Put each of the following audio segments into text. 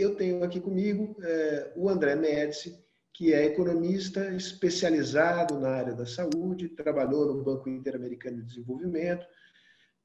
eu tenho aqui comigo é, o André Médici, que é economista especializado na área da saúde, trabalhou no Banco Interamericano de Desenvolvimento,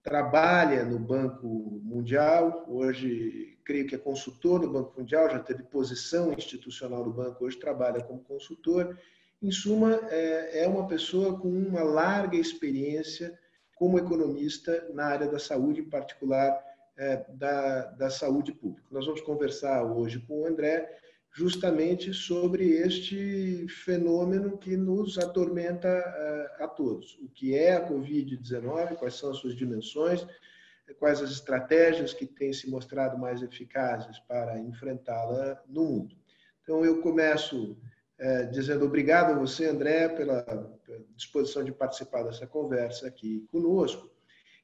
trabalha no Banco Mundial, hoje creio que é consultor no Banco Mundial, já teve posição institucional no banco, hoje trabalha como consultor. Em suma, é, é uma pessoa com uma larga experiência como economista na área da saúde, em particular é, da, da saúde pública. Nós vamos conversar hoje com o André justamente sobre este fenômeno que nos atormenta uh, a todos. O que é a Covid-19, quais são as suas dimensões, quais as estratégias que têm se mostrado mais eficazes para enfrentá-la no mundo. Então, eu começo uh, dizendo obrigado a você, André, pela disposição de participar dessa conversa aqui conosco.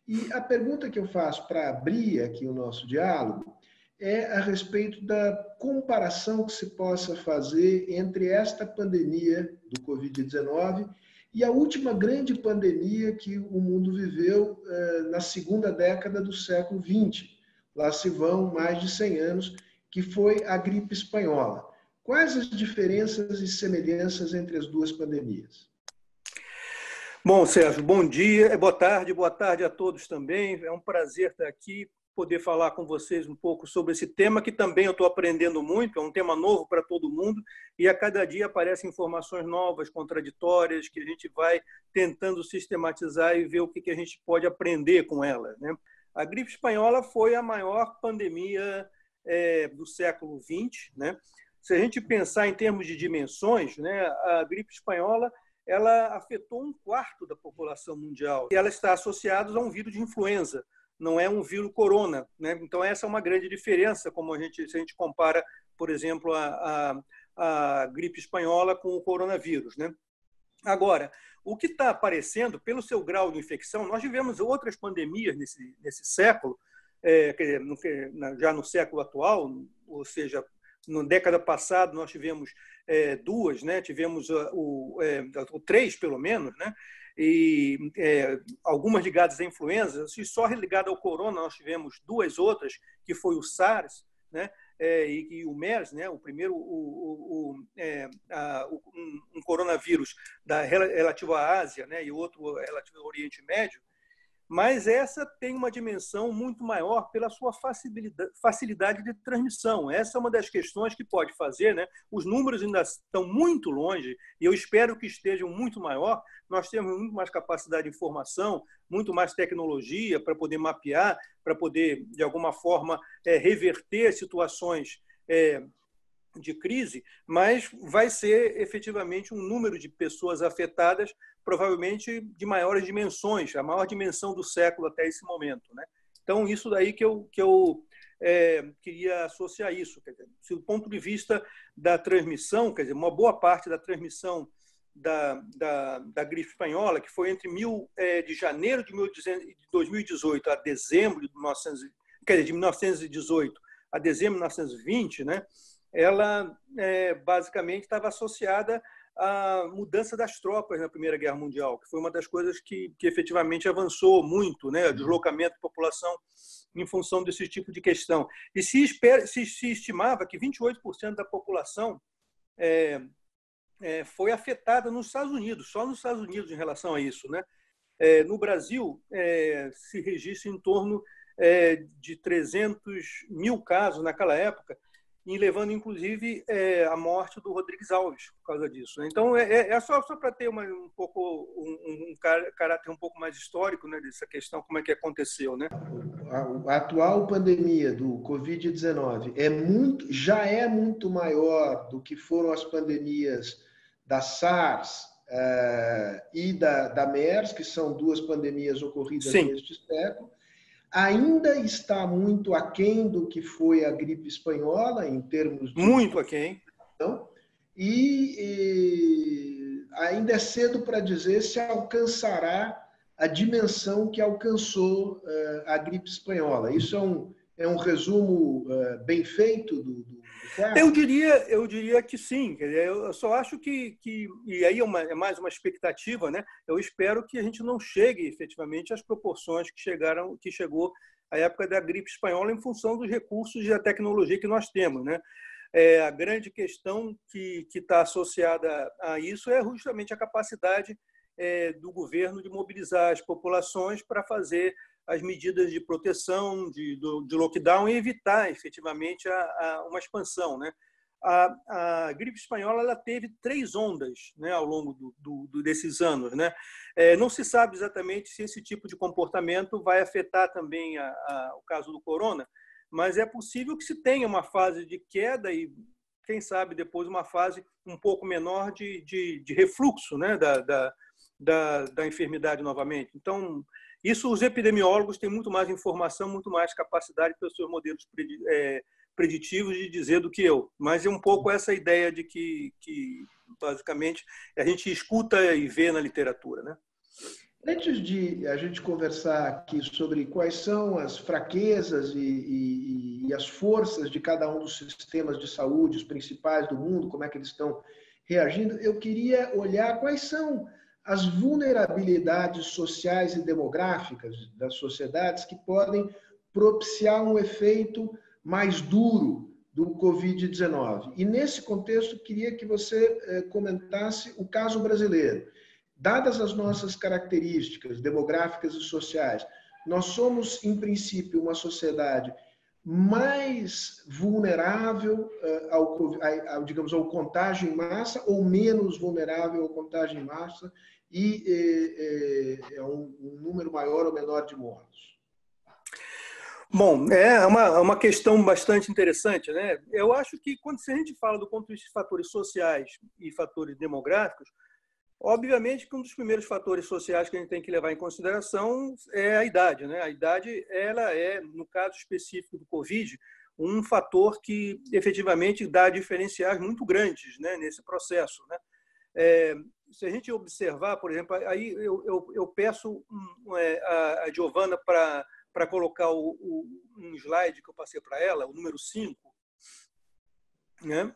E a pergunta que eu faço para abrir aqui o nosso diálogo é a respeito da comparação que se possa fazer entre esta pandemia do Covid-19 e a última grande pandemia que o mundo viveu eh, na segunda década do século XX. Lá se vão mais de 100 anos, que foi a gripe espanhola. Quais as diferenças e semelhanças entre as duas pandemias? Bom, Sérgio, bom dia, boa tarde, boa tarde a todos também. É um prazer estar aqui poder falar com vocês um pouco sobre esse tema, que também eu estou aprendendo muito, é um tema novo para todo mundo, e a cada dia aparecem informações novas, contraditórias, que a gente vai tentando sistematizar e ver o que a gente pode aprender com elas. Né? A gripe espanhola foi a maior pandemia é, do século XX. Né? Se a gente pensar em termos de dimensões, né, a gripe espanhola ela afetou um quarto da população mundial. E ela está associada a um vírus de influenza, não é um vírus corona. Né? Então, essa é uma grande diferença, como a gente, se a gente compara, por exemplo, a, a, a gripe espanhola com o coronavírus. Né? Agora, o que está aparecendo, pelo seu grau de infecção, nós tivemos outras pandemias nesse, nesse século, é, já no século atual, ou seja, na década passada nós tivemos é, duas, né? tivemos o, é, o três pelo menos, né? e é, algumas ligadas à influenza, e só ligada ao corona nós tivemos duas outras, que foi o SARS, né? É, e, e, o MERS, né? O primeiro, o, o, é, a, um, um, coronavírus da relativo à Ásia, né? E outro relativo ao Oriente Médio, mas essa tem uma dimensão muito maior pela sua facilidade de transmissão. Essa é uma das questões que pode fazer. Né? Os números ainda estão muito longe, e eu espero que estejam muito maior. Nós temos muito mais capacidade de informação, muito mais tecnologia para poder mapear, para poder, de alguma forma, é, reverter situações é, de crise, mas vai ser efetivamente um número de pessoas afetadas, provavelmente de maiores dimensões, a maior dimensão do século até esse momento. Né? Então, isso daí que eu, que eu é, queria associar isso. Quer dizer, se do ponto de vista da transmissão, quer dizer, uma boa parte da transmissão da, da, da gripe espanhola, que foi entre mil, é, de janeiro de 2018 a dezembro de, 1900, quer dizer, de 1918 a dezembro de 1920, né? Ela é, basicamente estava associada à mudança das tropas na Primeira Guerra Mundial, que foi uma das coisas que, que efetivamente avançou muito, né, o deslocamento da população em função desse tipo de questão. E se, espera, se, se estimava que 28% da população é, é, foi afetada nos Estados Unidos, só nos Estados Unidos em relação a isso. Né? É, no Brasil, é, se registra em torno é, de 300 mil casos naquela época, e levando inclusive é, a morte do Rodrigues Alves por causa disso. Né? Então é, é, é só, só para ter uma, um pouco um, um, caráter um pouco mais histórico né, dessa questão como é que aconteceu, né? A, a atual pandemia do Covid-19 é muito, já é muito maior do que foram as pandemias da SARS é, e da, da MERS, que são duas pandemias ocorridas Sim. neste século ainda está muito aquém do que foi a gripe espanhola, em termos de. Muito aquém. E, e ainda é cedo para dizer se alcançará a dimensão que alcançou uh, a gripe espanhola. Isso é um, é um resumo uh, bem feito do, do, eu diria, eu diria que sim. Eu só acho que, que e aí é, uma, é, mais uma expectativa, né? Eu espero que a gente não chegue efetivamente às proporções que chegaram, que chegou a época da gripe espanhola em função dos recursos e da tecnologia que nós temos. Né? É, a grande questão que está associada a isso é justamente a capacidade é, do governo de mobilizar as populações para fazer as medidas de proteção, de, do, de lockdown e evitar efetivamente a, a uma expansão. Né? A, a, gripe espanhola ela teve três ondas né, ao longo do, do, desses anos. Né? É, não se sabe exatamente se esse tipo de comportamento vai afetar também a, a, o caso do corona, mas é possível que se tenha uma fase de queda e, quem sabe, depois uma fase um pouco menor de, de, de refluxo né, da, da, da, da enfermidade novamente. Então, isso os epidemiólogos têm muito mais informação, muito mais capacidade pelos seus modelos é, preditivos de dizer do que eu. Mas é um pouco essa ideia de que, que basicamente, a gente escuta e vê na literatura. Né? Antes de a gente conversar aqui sobre quais são as fraquezas e, e, e, as forças de cada um dos sistemas de saúde, os principais do mundo, como é que eles estão reagindo, eu queria olhar quais são as vulnerabilidades sociais e demográficas das sociedades que podem propiciar um efeito mais duro do Covid-19. E nesse contexto, queria que você eh, comentasse o caso brasileiro. Dadas as nossas características demográficas e sociais, nós somos, em princípio, uma sociedade mais vulnerável eh, ao, ao, digamos, ao contágio em massa ou menos vulnerável ao contágio em massa e é, é um, um, número maior ou menor de mortos? Bom, é uma, uma questão bastante interessante. Né? Eu acho que quando a gente fala do ponto de vista de fatores sociais e fatores demográficos, obviamente que um dos primeiros fatores sociais que a gente tem que levar em consideração é a idade. Né? A idade ela é, no caso específico do Covid, um fator que efetivamente dá diferenciais muito grandes né, nesse processo. Né? É, se a gente observar, por exemplo, aí eu, eu, eu peço é, a, a Giovana para colocar o, o, um slide que eu passei para ela, o número 5, né?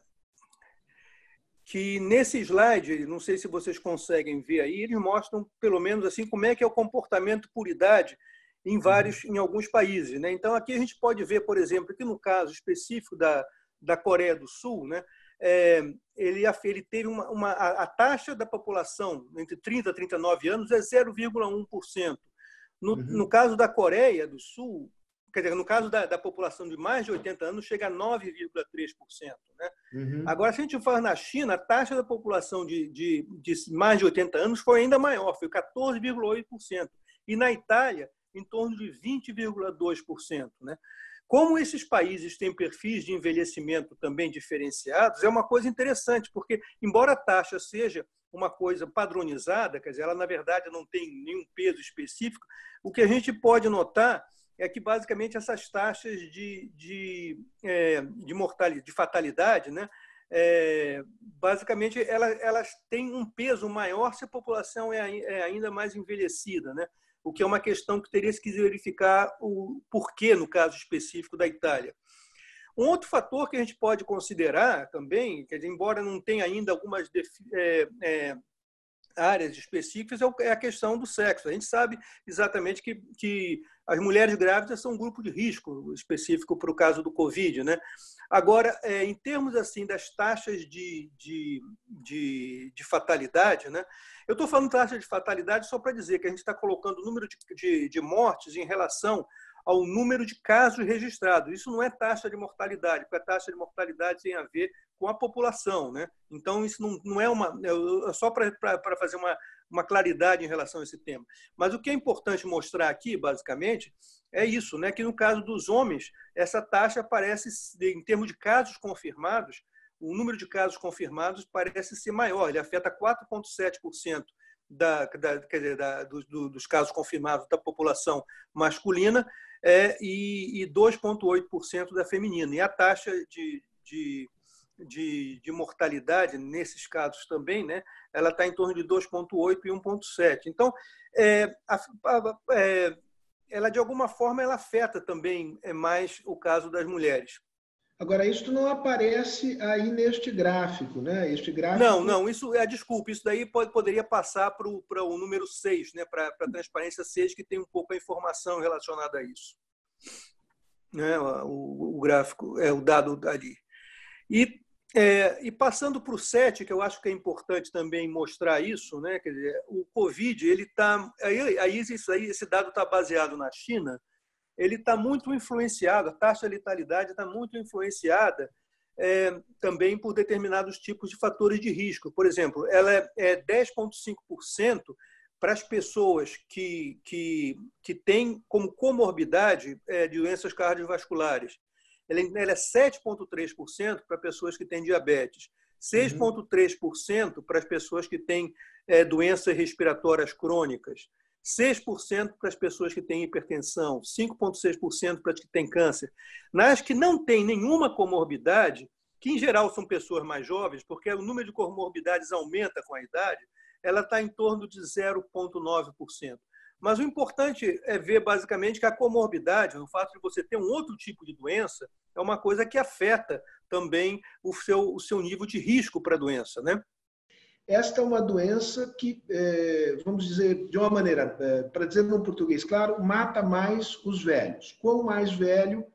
Que nesse slide, não sei se vocês conseguem ver aí, eles mostram pelo menos assim como é que é o comportamento por idade em vários, uhum. em alguns países, né? Então aqui a gente pode ver, por exemplo, que no caso específico da, da Coreia do Sul, né? é, ele, ele teve uma, uma a, a, taxa da população entre 30 e 39 anos é 0,1%. No, uhum. no caso da Coreia do Sul, quer dizer, no caso da, da população de mais de 80 anos, chega a 9,3%. Né? Uhum. Agora, se a gente fala na China, a taxa da população de, de, de mais de 80 anos foi ainda maior, foi 14,8%. E na Itália, em torno de 20,2%. Né? Como esses países têm perfis de envelhecimento também diferenciados, é uma coisa interessante, porque, embora a taxa seja uma coisa padronizada, quer dizer, ela na verdade não tem nenhum peso específico, o que a gente pode notar é que basicamente essas taxas de, de, é, de mortalidade, de fatalidade, né, é, basicamente elas, elas têm um peso maior se a população é, é ainda mais envelhecida, né? o que é uma questão que teria que verificar o porquê no caso específico da Itália. Um outro fator que a gente pode considerar também, dizer, embora não tenha ainda algumas é, é, áreas específicas, é, é a questão do sexo. A gente sabe exatamente que, que as mulheres grávidas são um grupo de risco específico para o caso do Covid. Né? Agora, é, em termos assim das taxas de, de, de, de fatalidade, né? eu estou falando taxa de fatalidade só para dizer que a gente está colocando o número de, de, de mortes em relação ao número de casos registrados. Isso não é taxa de mortalidade, porque a taxa de mortalidade tem a ver com a população. Né? Então, isso não, não é uma. É, é só para fazer uma, uma claridade em relação a esse tema. Mas o que é importante mostrar aqui, basicamente, é isso, né? que no caso dos homens, essa taxa parece, em termos de casos confirmados, o número de casos confirmados parece ser maior, ele afeta 4,7% da, da, da, do, do, dos casos confirmados da população masculina é, e, e 2,8% da feminina. E a taxa de, de, de, de, mortalidade nesses casos também, né, ela está em torno de 2,8% e 1,7%. Então, é, a, a, é, ela de alguma forma ela afeta também é, mais o caso das mulheres. Agora, isso não aparece aí neste gráfico, né? Este gráfico... Não, não, isso é desculpa, isso daí pode, poderia passar para o número 6, né? para a transparência 6, que tem um pouco a informação relacionada a isso. né, o, o gráfico, é o dado ali. E, é, e passando para o 7, que eu acho que é importante também mostrar isso, né, quer dizer, o Covid, ele está. Aí, aí, isso aí, esse dado está baseado na China, ele está muito influenciado, a taxa de letalidade está muito influenciada é, também por determinados tipos de fatores de risco. Por exemplo, ela é, é 10,5% para as pessoas que, que, que têm como comorbidade é, doenças cardiovasculares. Ela, ela é 7,3% para pessoas que têm diabetes, 6,3% para as pessoas que têm é, doenças respiratórias crônicas, 6% para as pessoas que têm hipertensão, 5,6% para as que têm câncer. Nas que não têm nenhuma comorbidade, que em geral são pessoas mais jovens, porque o número de comorbidades aumenta com a idade, ela está em torno de 0,9%. Mas o importante é ver basicamente que a comorbidade, o fato de você ter um outro tipo de doença, é uma coisa que afeta também o seu, o seu nível de risco para a doença, né? Esta é uma doença que, é, vamos dizer de uma maneira, é, para dizer no português claro, mata mais os velhos. Quanto mais velho,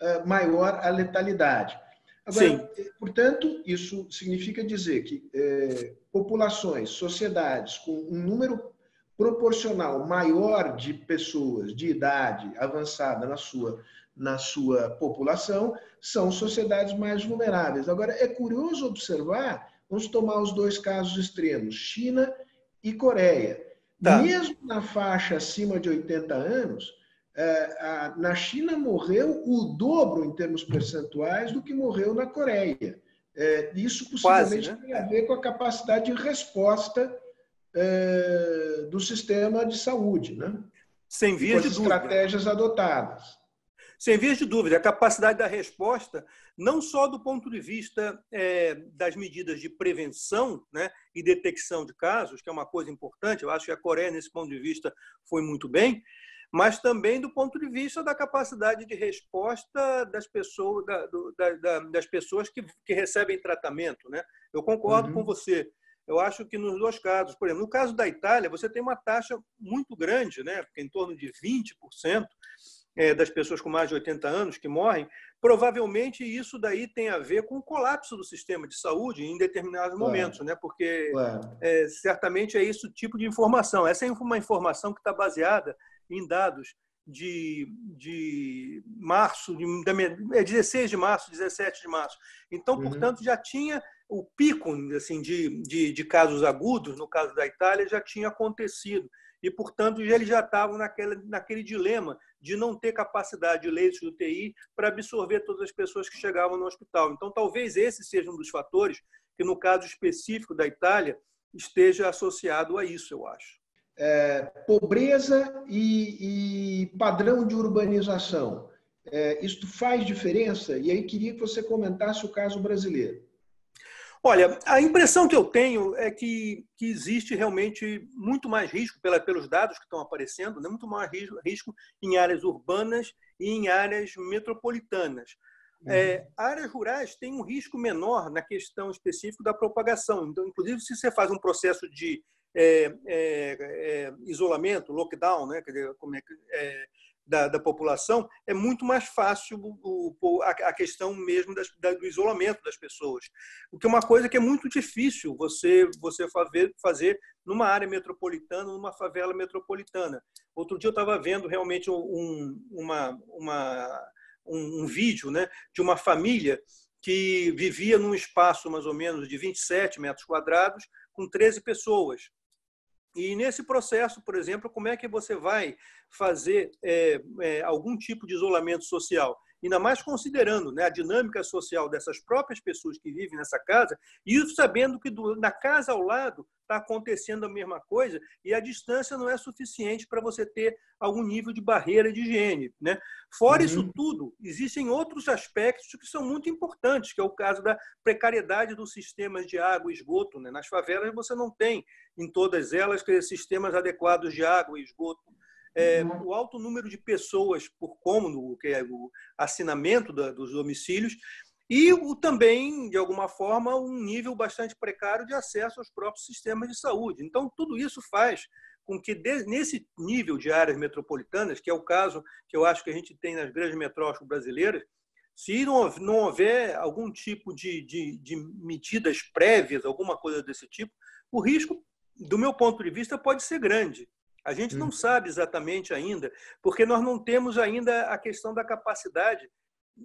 é, maior a letalidade. Agora, Sim. portanto, isso significa dizer que populações, sociedades com um número proporcional maior de pessoas de idade avançada na sua, na sua população são sociedades mais vulneráveis. Agora, é curioso observar Vamos tomar os dois casos extremos, China e Coreia. Tá. Mesmo na faixa acima de 80 anos, é, na China morreu o dobro em termos percentuais do que morreu na Coreia. É, isso possivelmente Quase, né? tem a ver com a capacidade de resposta é, do sistema de saúde, né? Sem vias de estratégias adotadas. Sem vias de dúvida, a capacidade da resposta, não só do ponto de vista é, das medidas de prevenção né, e detecção de casos, que é uma coisa importante, eu acho que a Coreia, nesse ponto de vista, foi muito bem, mas também do ponto de vista da capacidade de resposta das pessoas, da, da, das pessoas que, que, recebem tratamento. Né? Eu concordo uhum. com você. Eu acho que nos dois casos, por exemplo, no caso da Itália, você tem uma taxa muito grande, né? em torno de 20%, é, das pessoas com mais de 80 anos que morrem, provavelmente isso daí tem a ver com o colapso do sistema de saúde em determinados claro. momentos, né? porque claro. é, certamente é esse o tipo de informação. Essa é uma informação que está baseada em dados de, de março, de, é 16 de março, 17 de março. Então, uhum. portanto, já tinha o pico assim, de, de, de casos agudos, no caso da Itália, já tinha acontecido e, portanto, eles já estavam naquele, naquele dilema de não ter capacidade de leitos de UTI para absorver todas as pessoas que chegavam no hospital. Então, talvez esse seja um dos fatores que, no caso específico da Itália, esteja associado a isso, eu acho. É, pobreza e, e, padrão de urbanização. É, isto faz diferença? E aí queria que você comentasse o caso brasileiro. Olha, a impressão que eu tenho é que, que existe realmente muito mais risco, pela, pelos dados que estão aparecendo, né? muito mais risco, risco em áreas urbanas e em áreas metropolitanas. Uhum. É, áreas rurais têm um risco menor na questão específica da propagação. Então, inclusive, se você faz um processo de é, é, é isolamento, lockdown, né? Como é, é da, da, população, é muito mais fácil o, o, a, a, questão mesmo das, da, do isolamento das pessoas. O que é uma coisa que é muito difícil você, você fazer, fazer numa área metropolitana, numa favela metropolitana. Outro dia eu estava vendo realmente um, uma, uma, um, um vídeo né, de uma família que vivia num espaço mais ou menos de 27 metros quadrados, com 13 pessoas. E nesse processo, por exemplo, como é que você vai fazer é, é, algum tipo de isolamento social? Ainda mais considerando né, a dinâmica social dessas próprias pessoas que vivem nessa casa, e isso sabendo que do, na casa ao lado está acontecendo a mesma coisa e a distância não é suficiente para você ter algum nível de barreira de higiene. Né? Fora uhum. isso tudo, existem outros aspectos que são muito importantes, que é o caso da precariedade dos sistemas de água e esgoto. Né? Nas favelas você não tem, em todas elas, sistemas adequados de água e esgoto. É, uhum. o alto número de pessoas por cômodo, que é o assinamento da, dos domicílios, e o, também, de alguma forma, um nível bastante precário de acesso aos próprios sistemas de saúde. Então, tudo isso faz com que, nesse nível de áreas metropolitanas, que é o caso que eu acho que a gente tem nas grandes metrópoles brasileiras, se não, não houver algum tipo de, de, de medidas prévias, alguma coisa desse tipo, o risco, do meu ponto de vista, pode ser grande. A gente não hum. sabe exatamente ainda, porque nós não temos ainda a questão da capacidade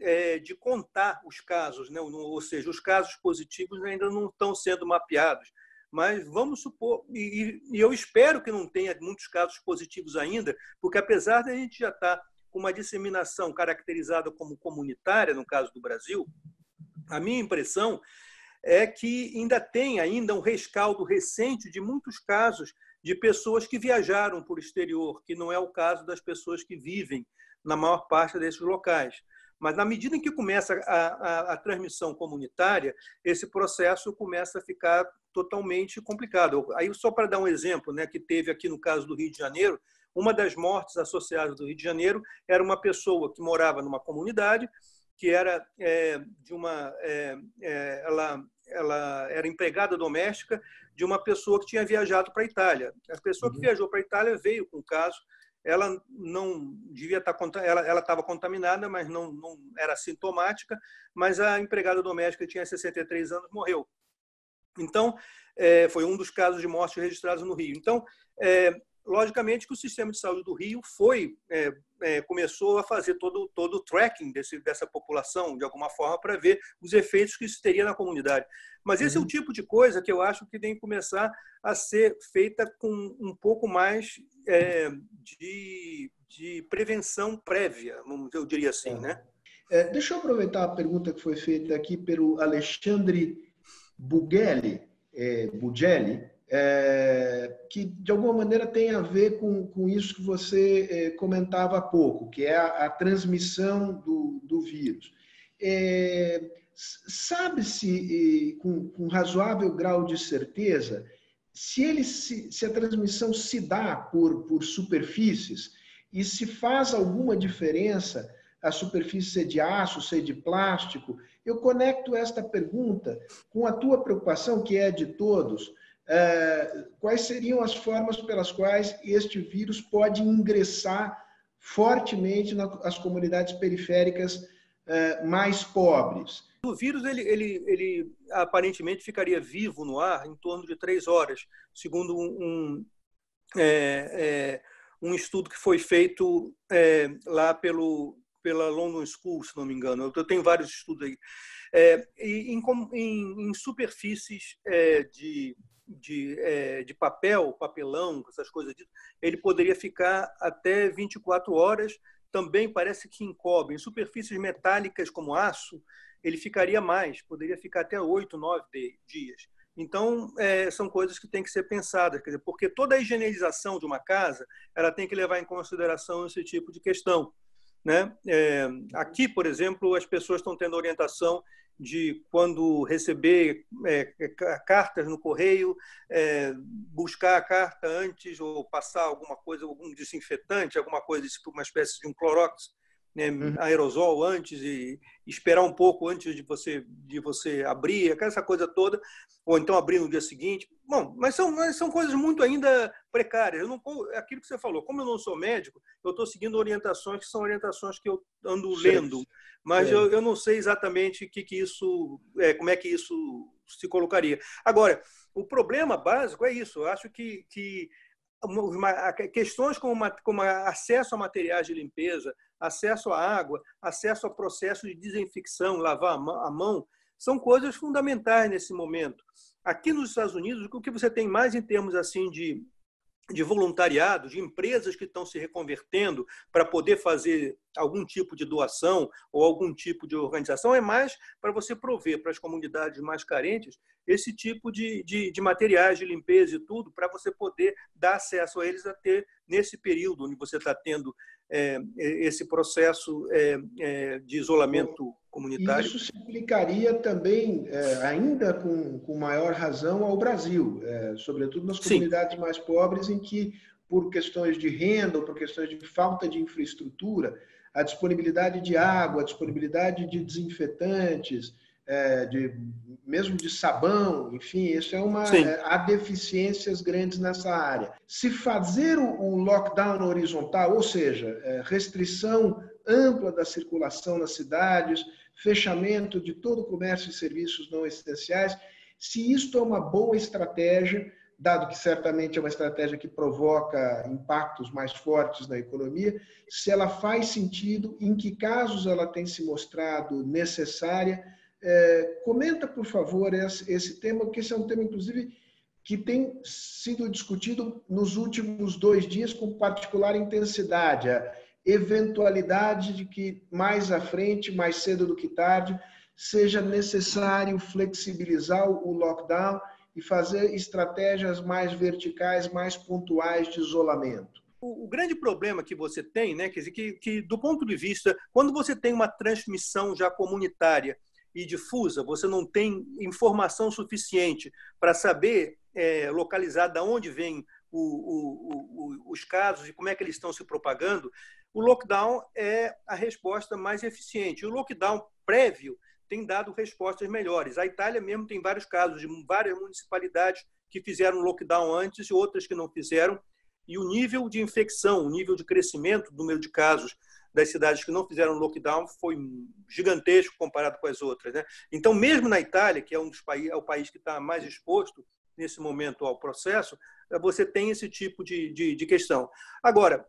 é, de contar os casos, né? ou seja, os casos positivos ainda não estão sendo mapeados. Mas vamos supor, e, e eu espero que não tenha muitos casos positivos ainda, porque apesar de a gente já estar com uma disseminação caracterizada como comunitária, no caso do Brasil, a minha impressão é que ainda tem ainda um rescaldo recente de muitos casos de pessoas que viajaram por exterior, que não é o caso das pessoas que vivem na maior parte desses locais. Mas na medida em que começa a, a, a, transmissão comunitária, esse processo começa a ficar totalmente complicado. Aí, só para dar um exemplo, né, que teve aqui no caso do Rio de Janeiro, uma das mortes associadas do Rio de Janeiro era uma pessoa que morava numa comunidade, que era é, de uma. É, é, ela, ela era empregada doméstica de uma pessoa que tinha viajado para a Itália. A pessoa que uhum. viajou para a Itália veio com o caso. Ela não devia estar tá ela estava contaminada, mas não, não era sintomática. Mas a empregada doméstica tinha 63 anos, morreu. Então é, foi um dos casos de morte registrados no Rio. Então é, logicamente que o sistema de saúde do Rio foi é, é, começou a fazer todo todo o tracking desse, dessa população de alguma forma para ver os efeitos que isso teria na comunidade. Mas esse uhum. é o uhum. tipo de coisa que eu acho que tem que começar a ser feita com um pouco mais é, de, de prevenção prévia, eu diria assim, né? É, deixa eu aproveitar a pergunta que foi feita aqui pelo Alexandre Bugelli, é, Bugelli é, que de alguma maneira tem a ver com, com isso que você é, comentava há pouco, que é a, a transmissão do, do vírus. É, Sabe-se com, com, razoável grau de certeza se, ele se, se a transmissão se dá por, por superfícies e se faz alguma diferença a superfície ser de aço, ser de plástico? Eu conecto esta pergunta com a tua preocupação, que é de todos, quais seriam as formas pelas quais este vírus pode ingressar fortemente nas comunidades periféricas é, mais pobres. O vírus ele, ele, ele aparentemente ficaria vivo no ar em torno de três horas, segundo um, é, é, um estudo que foi feito é, lá pelo, pela London School, se não me engano. Eu tenho vários estudos aí. É, em, em, em, superfícies é, de de, é, de papel, papelão, essas coisas, ele poderia ficar até 24 horas. Também parece que encobre. Em superfícies metálicas como aço, ele ficaria mais, poderia ficar até 8, 9 dias. Então, é, são coisas que têm que ser pensadas, dizer, porque toda a higienização de uma casa ela tem que levar em consideração esse tipo de questão. Né? É, aqui, por exemplo, as pessoas estão tendo orientação de quando receber é, cartas no correio, é, buscar a carta antes ou passar alguma coisa, algum desinfetante, alguma coisa, uma espécie de um clorox, né, uhum. aerosol antes e esperar um pouco antes de você de você abrir, essa coisa toda, ou então abrir no dia seguinte. Bom, mas são, mas são coisas muito ainda precárias. Eu não, aquilo que você falou, como eu não sou médico, eu estou seguindo orientações que são orientações que eu ando lendo, mas é. eu, eu não sei exatamente que, que isso, é, como é que isso se colocaria. Agora, o problema básico é isso. Eu acho que, que questões como, como acesso a materiais de limpeza, acesso à água, acesso a processo de desinfecção, lavar a mão, são coisas fundamentais nesse momento. Aqui nos Estados Unidos, o que você tem mais em termos assim de de voluntariado, de empresas que estão se reconvertendo para poder fazer algum tipo de doação ou algum tipo de organização, é mais para você prover para as comunidades mais carentes esse tipo de, de, de materiais de limpeza e tudo, para você poder dar acesso a eles a ter, nesse período onde você está tendo é, esse processo é, é, de isolamento comunitário. Isso se aplicaria também, é, ainda com, com maior razão, ao Brasil, é, sobretudo nas comunidades Sim. mais pobres, em que, por questões de renda ou por questões de falta de infraestrutura, a disponibilidade de água, a disponibilidade de desinfetantes, é, de, mesmo de sabão, enfim, isso é uma. É, há deficiências grandes nessa área. Se fazer o, o lockdown horizontal, ou seja, é, restrição ampla da circulação nas cidades, fechamento de todo o comércio e serviços não essenciais, se isto é uma boa estratégia, dado que certamente é uma estratégia que provoca impactos mais fortes na economia, se ela faz sentido, em que casos ela tem se mostrado necessária. É, comenta, por favor, esse, esse tema, porque esse é um tema, inclusive, que tem sido discutido nos últimos dois dias com particular intensidade. A eventualidade de que mais à frente, mais cedo do que tarde, seja necessário flexibilizar o lockdown e fazer estratégias mais verticais, mais pontuais de isolamento. O, grande problema que você tem, né, quer dizer, que, que do ponto de vista, quando você tem uma transmissão já comunitária e difusa, você não tem informação suficiente para saber é, localizar de onde vêm os casos e como é que eles estão se propagando, o lockdown é a resposta mais eficiente. O lockdown prévio tem dado respostas melhores. A Itália mesmo tem vários casos de várias municipalidades que fizeram lockdown antes e outras que não fizeram. E o nível de infecção, o nível de crescimento do número de casos das cidades que não fizeram lockdown foi gigantesco comparado com as outras. Né? Então, mesmo na Itália, que é um dos países, é o país que está mais exposto nesse momento ao processo, você tem esse tipo de, de, de questão. Agora,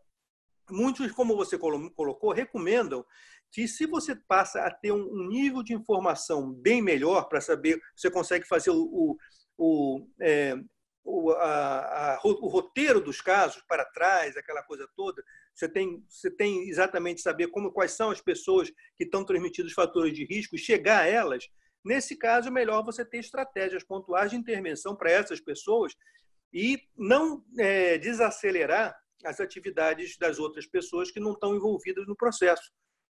muitos, como você colocou, recomendam que se você passa a ter um nível de informação bem melhor para saber, você consegue fazer o, o, o, é, o, a, a, o roteiro dos casos para trás, aquela coisa toda, você tem, você tem exatamente saber como, quais são as pessoas que estão transmitindo os fatores de risco e chegar a elas. Nesse caso, é melhor você ter estratégias pontuais de intervenção para essas pessoas e não é, desacelerar as atividades das outras pessoas que não estão envolvidas no processo.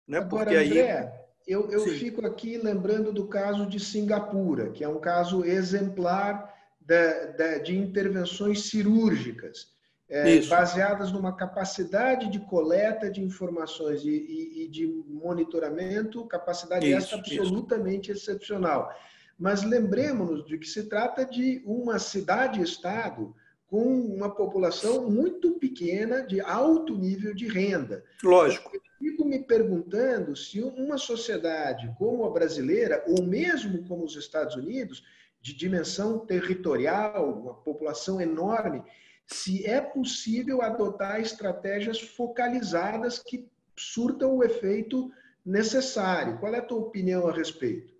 Né? Agora, Porque André, aí... eu, eu fico aqui lembrando do caso de Singapura, que é um caso exemplar de, de, intervenções cirúrgicas, é, baseadas numa capacidade de coleta de informações e, e, e de monitoramento, capacidade isso, essa absolutamente isso. excepcional. Mas lembremos-nos de que se trata de uma cidade-estado com uma população muito pequena, de alto nível de renda. Lógico. Eu fico me perguntando se uma sociedade como a brasileira, ou mesmo como os Estados Unidos, de dimensão territorial, uma população enorme, se é possível adotar estratégias focalizadas que surtam o efeito necessário. Qual é a tua opinião a respeito?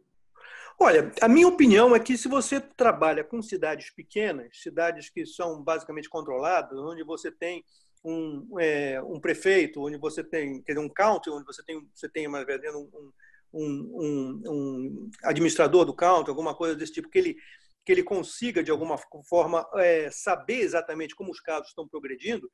Olha, a minha opinião é que se você trabalha com cidades pequenas, cidades que são basicamente controladas, onde você tem um, é, um prefeito, onde você tem quer dizer, um county, onde você tem, você tem uma, um, um, um, administrador do county, alguma coisa desse tipo, que ele, que ele consiga, de alguma forma, é, saber exatamente como os casos estão progredindo,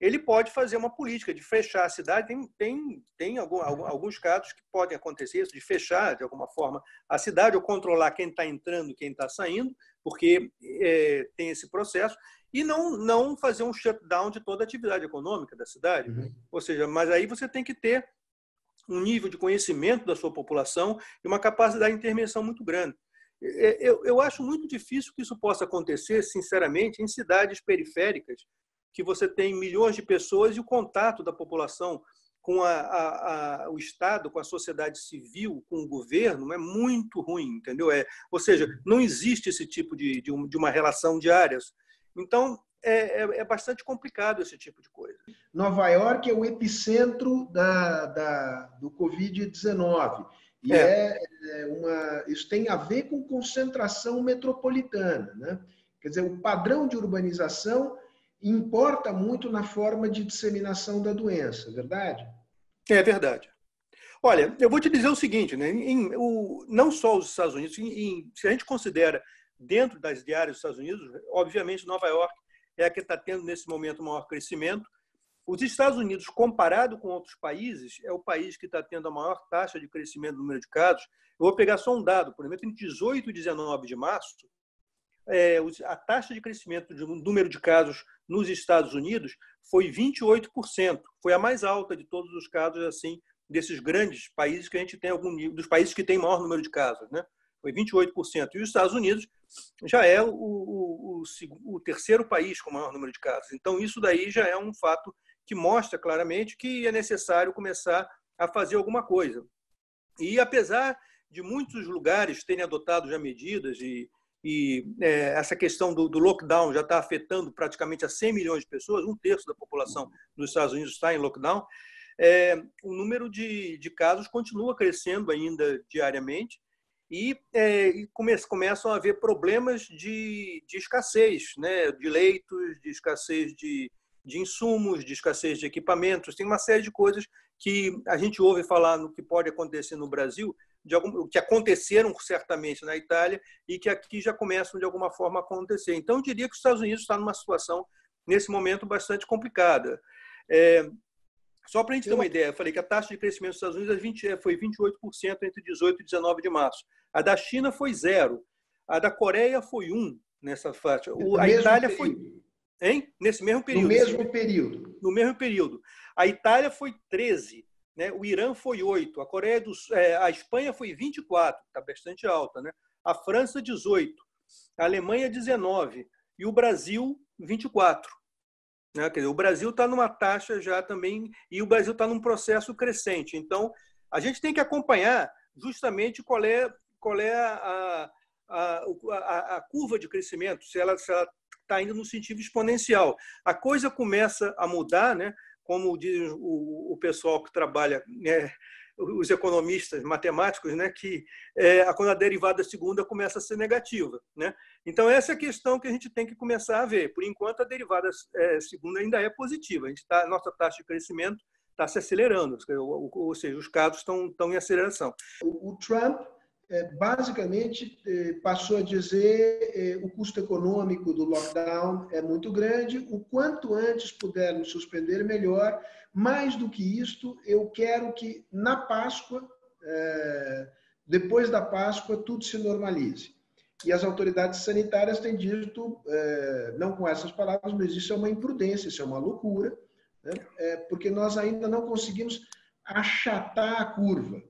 ele pode fazer uma política de fechar a cidade. Tem, tem, tem algum, alguns casos que podem acontecer isso, de fechar, de alguma forma, a cidade ou controlar quem está entrando quem está saindo, porque é, tem esse processo, e não, não fazer um shutdown de toda a atividade econômica da cidade. Uhum. Ou seja, mas aí você tem que ter um nível de conhecimento da sua população e uma capacidade de intervenção muito grande. Eu, eu acho muito difícil que isso possa acontecer, sinceramente, em cidades periféricas, que você tem milhões de pessoas e o contato da população com a, a, a, o Estado, com a sociedade civil, com o governo, é muito ruim, entendeu? É, ou seja, não existe esse tipo de, de, um, de uma relação diária. Então, é, é, é, bastante complicado esse tipo de coisa. Nova York é o epicentro da, da do Covid-19. E é. é. é uma, isso tem a ver com concentração metropolitana. Né? Quer dizer, o padrão de urbanização importa muito na forma de disseminação da doença, verdade? É verdade. Olha, eu vou te dizer o seguinte, né? Em, o, não só os Estados Unidos, em, em, se a gente considera dentro das diárias dos Estados Unidos, obviamente Nova York é a que está tendo nesse momento o maior crescimento. Os Estados Unidos, comparado com outros países, é o país que está tendo a maior taxa de crescimento do número de casos. Eu vou pegar só um dado, por exemplo, entre 18 e 19 de março, é, a taxa de crescimento do número de casos nos Estados Unidos foi 28%. Foi a mais alta de todos os casos assim desses grandes países que a gente tem algum nível, dos países que têm maior número de casos, né? foi 28%. E os Estados Unidos já é o, o, o, o terceiro país com maior número de casos. Então, isso daí já é um fato que mostra claramente que é necessário começar a fazer alguma coisa. E apesar de muitos lugares terem adotado já medidas e, e é, essa questão do, do, lockdown já está afetando praticamente a 100 milhões de pessoas, um terço da população dos Estados Unidos está em lockdown, é, o número de, de casos continua crescendo ainda diariamente e, é, e come, começam a haver problemas de, de escassez, né, de leitos, de escassez de, de insumos, de escassez de equipamentos, tem uma série de coisas que a gente ouve falar no que pode acontecer no Brasil, de algum, que aconteceram certamente na Itália e que aqui já começam de alguma forma a acontecer. Então, eu diria que os Estados Unidos está numa situação, nesse momento, bastante complicada. É, só para a gente ter uma ideia, eu falei que a taxa de crescimento dos Estados Unidos é 20, é, foi 28% entre 18 e 19 de março. A da China foi zero. A da Coreia foi 1 nessa faixa. a Itália período. foi. Hein? Nesse mesmo período. No mesmo período. No mesmo período. A Itália foi 13. Né? O Irã foi 8. A Coreia do é, a Espanha foi 24, está bastante alta. Né? A França, 18. A Alemanha, 19. E o Brasil, 24. Né? Dizer, o Brasil está numa taxa já também, e o Brasil está num processo crescente. Então, a gente tem que acompanhar justamente qual é, qual é a, a, a, a curva de crescimento, se ela está indo no sentido exponencial. A coisa começa a mudar, né? como diz o, o pessoal que trabalha né, os economistas matemáticos, né, que é, quando a derivada segunda começa a ser negativa. Né? Então, essa é a questão que a gente tem que começar a ver. Por enquanto, a derivada é, segunda ainda é positiva. A gente tá, nossa taxa de crescimento está se acelerando, ou, ou, seja, os casos estão, em aceleração. O, o Trump é, basicamente é, passou a dizer é, o custo econômico do lockdown é muito grande, o quanto antes pudermos suspender, melhor, mais do que isto, eu quero que na Páscoa, é, depois da Páscoa, tudo se normalize. E as autoridades sanitárias têm dito, é, não com essas palavras, mas isso é uma imprudência, isso é uma loucura, né? é, porque nós ainda não conseguimos achatar a curva.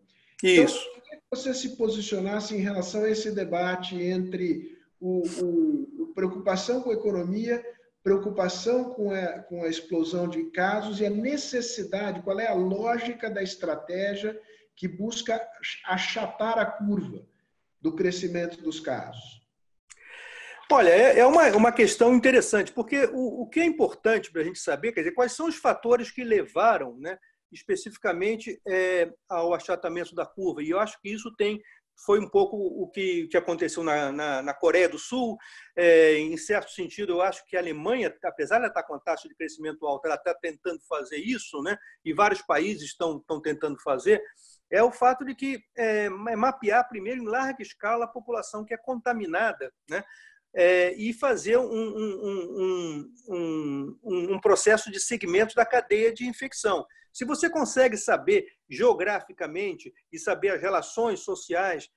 Então, isso. Então, que você se posicionasse em relação a esse debate entre o, o, o preocupação com a economia preocupação com a, com a explosão de casos e a necessidade, qual é a lógica da estratégia que busca achatar a curva do crescimento dos casos? Olha, é, é uma, uma questão interessante, porque o, o que é importante para a gente saber, quer dizer, quais são os fatores que levaram né, especificamente é, ao achatamento da curva. E eu acho que isso tem foi um pouco o que, que aconteceu na, na, na Coreia do Sul. É, em certo sentido, eu acho que a Alemanha, apesar de estar com a taxa de crescimento alta, ela está tentando fazer isso, né? e vários países estão, estão tentando fazer, é o fato de que é, mapear primeiro em larga escala a população que é contaminada, né? É, e fazer um, um, um, um, processo de segmento da cadeia de infecção. Se você consegue saber geograficamente e saber as relações sociais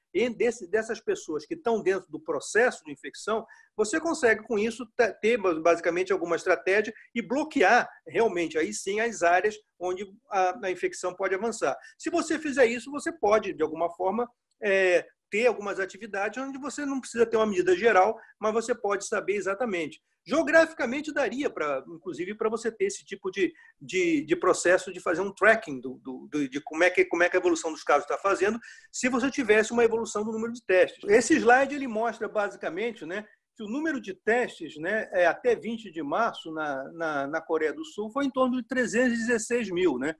dessas pessoas que estão dentro do processo de infecção, você consegue, com isso, ter basicamente alguma estratégia e bloquear realmente, aí sim, as áreas onde a, infecção pode avançar. Se você fizer isso, você pode, de alguma forma, é, ter algumas atividades onde você não precisa ter uma medida geral, mas você pode saber exatamente. Geograficamente daria para, inclusive, para você ter esse tipo de, de, de, processo de fazer um tracking do, do, de como é, que, como é que a evolução dos casos está fazendo, se você tivesse uma evolução do número de testes. Esse slide ele mostra basicamente, né, que o número de testes, né, é, até 20 de março na, na, na Coreia do Sul foi em torno de 316 mil, né?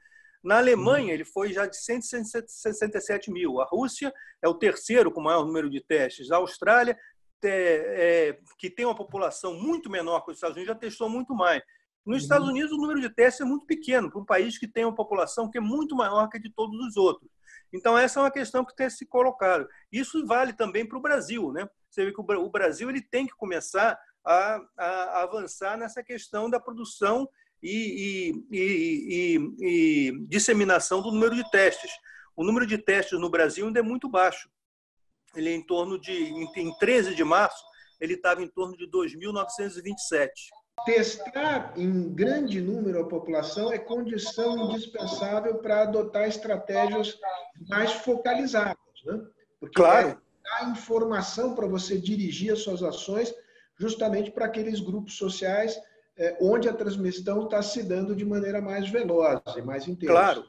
Na Alemanha, ele foi já de 167 mil. A Rússia é o terceiro com maior número de testes. A Austrália é, é, que tem uma população muito menor que os Estados Unidos, já testou muito mais. Nos Estados uhum. Unidos, o número de testes é muito pequeno, para um país que tem uma população que é muito maior que a de todos os outros. Então, essa é uma questão que tem se colocado. Isso vale também para o Brasil. Né? Você vê que o Brasil ele tem que começar a, a avançar nessa questão da produção e, e, e, e, disseminação do número de testes. O número de testes no Brasil ainda é muito baixo ele é em torno de, em 13 de março, ele estava em torno de 2.927. Testar em grande número a população é condição indispensável para adotar estratégias mais focalizadas, né? Porque claro. dar informação para você dirigir as suas ações justamente para aqueles grupos sociais onde a transmissão está se dando de maneira mais veloz e mais intensa. Claro.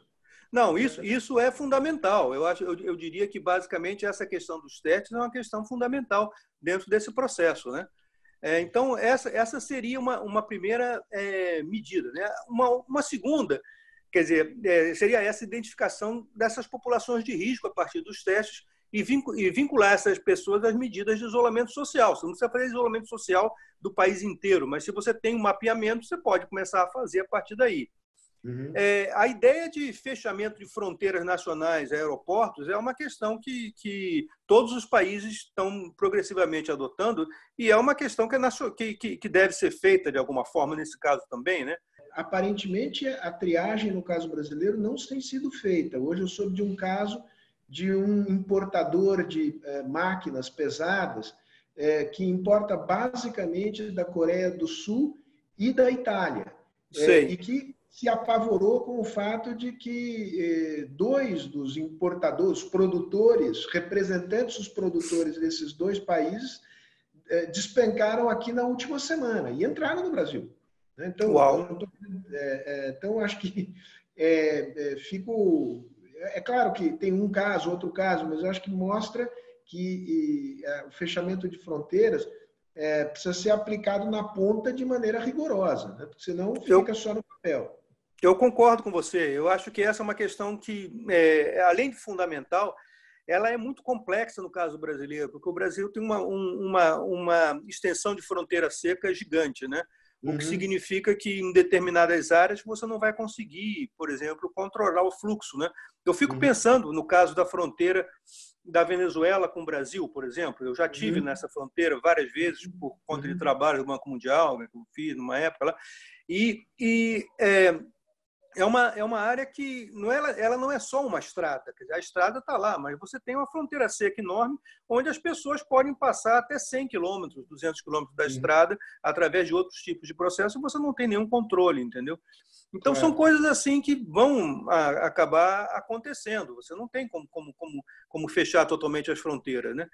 Não, isso, isso é fundamental. Eu, acho, eu, eu diria que, basicamente, essa questão dos testes é uma questão fundamental dentro desse processo. Né? É, então, essa, essa seria uma, uma primeira é, medida. Né? Uma, uma segunda, quer dizer, é, seria essa identificação dessas populações de risco a partir dos testes e vincular essas pessoas às medidas de isolamento social. Você não precisa fazer isolamento social do país inteiro, mas se você tem um mapeamento, você pode começar a fazer a partir daí. Uhum. É, a ideia de fechamento de fronteiras nacionais, aeroportos, é uma questão que, que todos os países estão progressivamente adotando e é uma questão que, é que, que deve ser feita de alguma forma nesse caso também, né? Aparentemente, a triagem no caso brasileiro não tem sido feita. Hoje eu soube de um caso de um importador de eh, máquinas pesadas eh, que importa basicamente da Coreia do Sul e da Itália. Eh, e que se apavorou com o fato de que dois dos importadores, produtores, representantes dos produtores desses dois países, despencaram aqui na última semana e entraram no Brasil. Né? Então, Uau. Então, então acho que fico é claro que tem um caso, outro caso, mas eu acho que mostra que e, é, o fechamento de fronteiras é, precisa ser aplicado na ponta de maneira rigorosa, né? porque senão fica eu, só no papel. Eu concordo com você. Eu acho que essa é uma questão que, é, além de fundamental, ela é muito complexa no caso brasileiro, porque o Brasil tem uma, um, uma, uma extensão de fronteira seca gigante, né? O que uhum. significa que em determinadas áreas você não vai conseguir, por exemplo, controlar o fluxo. Né? Eu fico uhum. pensando no caso da fronteira da Venezuela com o Brasil, por exemplo. Eu já tive uhum. nessa fronteira várias vezes por conta de uhum. trabalho do Banco Mundial, que eu fiz numa época lá, e, e é, é uma, é uma área que não é, ela não é só uma estrada. A estrada está lá, mas você tem uma fronteira seca enorme onde as pessoas podem passar até 100 quilômetros, 200 quilômetros da estrada através de outros tipos de processo e você não tem nenhum controle, entendeu? Então, é. são coisas assim que vão a, acabar acontecendo. Você não tem como, como, como, como fechar totalmente as fronteiras, né?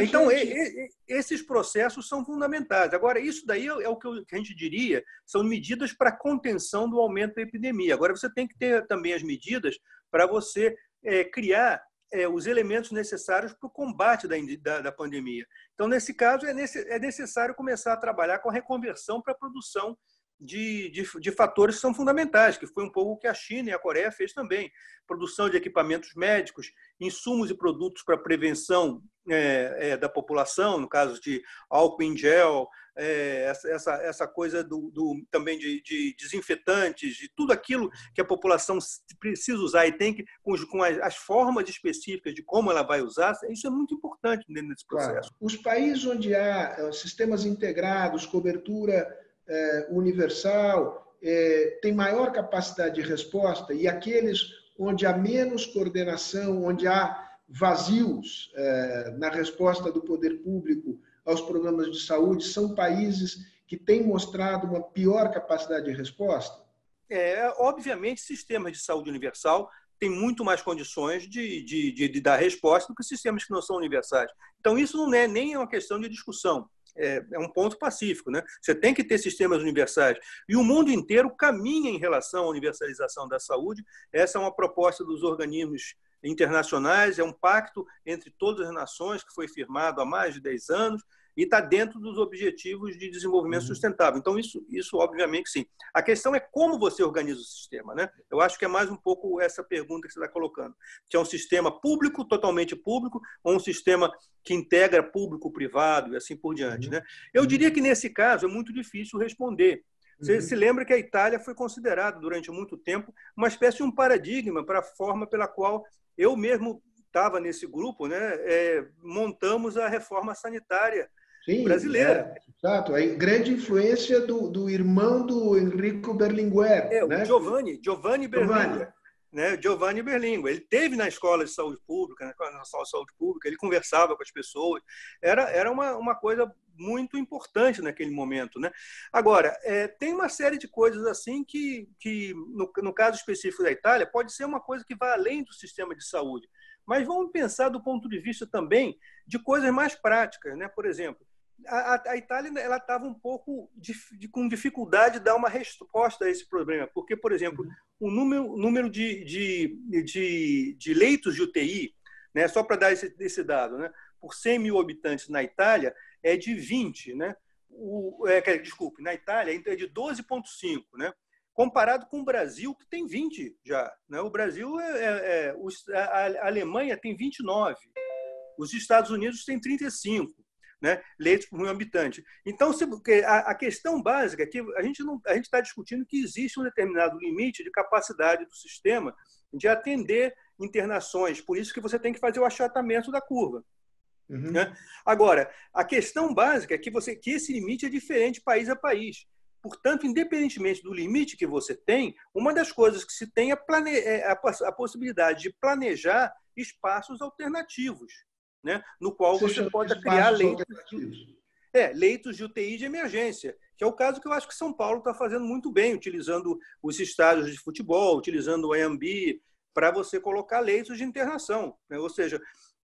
Então, gente... e, e, esses processos são fundamentais. Agora, isso daí é o que a gente diria, são medidas para contenção do aumento da epidemia. Agora, você tem que ter também as medidas para você é, criar é, os elementos necessários para o combate da, da, da, pandemia. Então, nesse caso, é, nesse, é necessário começar a trabalhar com a reconversão para a produção de, de, de, fatores que são fundamentais, que foi um pouco o que a China e a Coreia fez também. Produção de equipamentos médicos, insumos e produtos para prevenção é, é, da população, no caso de álcool em gel, é, essa, essa coisa do, do também de, de, desinfetantes, de tudo aquilo que a população precisa usar e tem que, com, com as, as, formas específicas de como ela vai usar, isso é muito importante dentro desse processo. Claro. Os países onde há eh, sistemas integrados, cobertura é, universal, é, tem maior capacidade de resposta e aqueles onde há menos coordenação, onde há vazios é, na resposta do poder público aos problemas de saúde, são países que têm mostrado uma pior capacidade de resposta? É, obviamente, sistemas de saúde universal têm muito mais condições de, de, de, de dar resposta do que sistemas que não são universais. Então, isso não é nem uma questão de discussão é, é, um ponto pacífico. Né? Você tem que ter sistemas universais. E o mundo inteiro caminha em relação à universalização da saúde. Essa é uma proposta dos organismos internacionais, é um pacto entre todas as nações que foi firmado há mais de 10 anos e está dentro dos objetivos de desenvolvimento uhum. sustentável. Então, isso, isso obviamente sim. A questão é como você organiza o sistema. Né? Eu acho que é mais um pouco essa pergunta que você está colocando. Que é um sistema público, totalmente público, ou um sistema que integra público-privado e assim por diante. Uhum. Né? Eu diria uhum. que, nesse caso, é muito difícil responder. Você uhum. se lembra que a Itália foi considerada, durante muito tempo, uma espécie de um paradigma para a forma pela qual eu mesmo estava nesse grupo, né, é, montamos a reforma sanitária Sim, brasileira. É, exato, a grande influência do, do irmão do Enrico Berlinguer. É, né? o Giovanni, Giovanni Berlinguer. Né, Giovanni Berlinguer. Ele teve na escola de saúde pública, na escola de saúde pública, ele conversava com as pessoas. Era, era uma, uma coisa muito importante naquele momento. Né? Agora, é, tem uma série de coisas assim que, que no, no caso específico da Itália, pode ser uma coisa que vai além do sistema de saúde Mas vamos pensar do ponto de vista também de coisas mais práticas. Né? Por exemplo, a, a Itália ela estava um pouco de, com dificuldade de dar uma resposta a esse problema, porque, por exemplo, o número, número de, de, de, de leitos de UTI, né, só para dar esse, esse dado, né, por 100 mil habitantes na Itália é de 20, né? O, é, desculpe, na Itália então é de 12,5, né? comparado com o Brasil, que tem 20 já. Né? O Brasil, é, é, é a Alemanha tem 29, os Estados Unidos têm 35 né, leitos por um habitante. Então, se, a, a, questão básica é que a gente está discutindo que existe um determinado limite de capacidade do sistema de atender internações. Por isso que você tem que fazer o achatamento da curva. Uhum. Né? Agora, a questão básica é que, você, que esse limite é diferente país a país. Portanto, independentemente do limite que você tem, uma das coisas que se tem é, plane... é a possibilidade de planejar espaços alternativos né? no qual você, você pode criar leitos, é, leitos de UTI de emergência, que é o caso que eu acho que São Paulo está fazendo muito bem, utilizando os estádios de futebol, utilizando o AMB para você colocar leitos de internação. Né? Ou seja,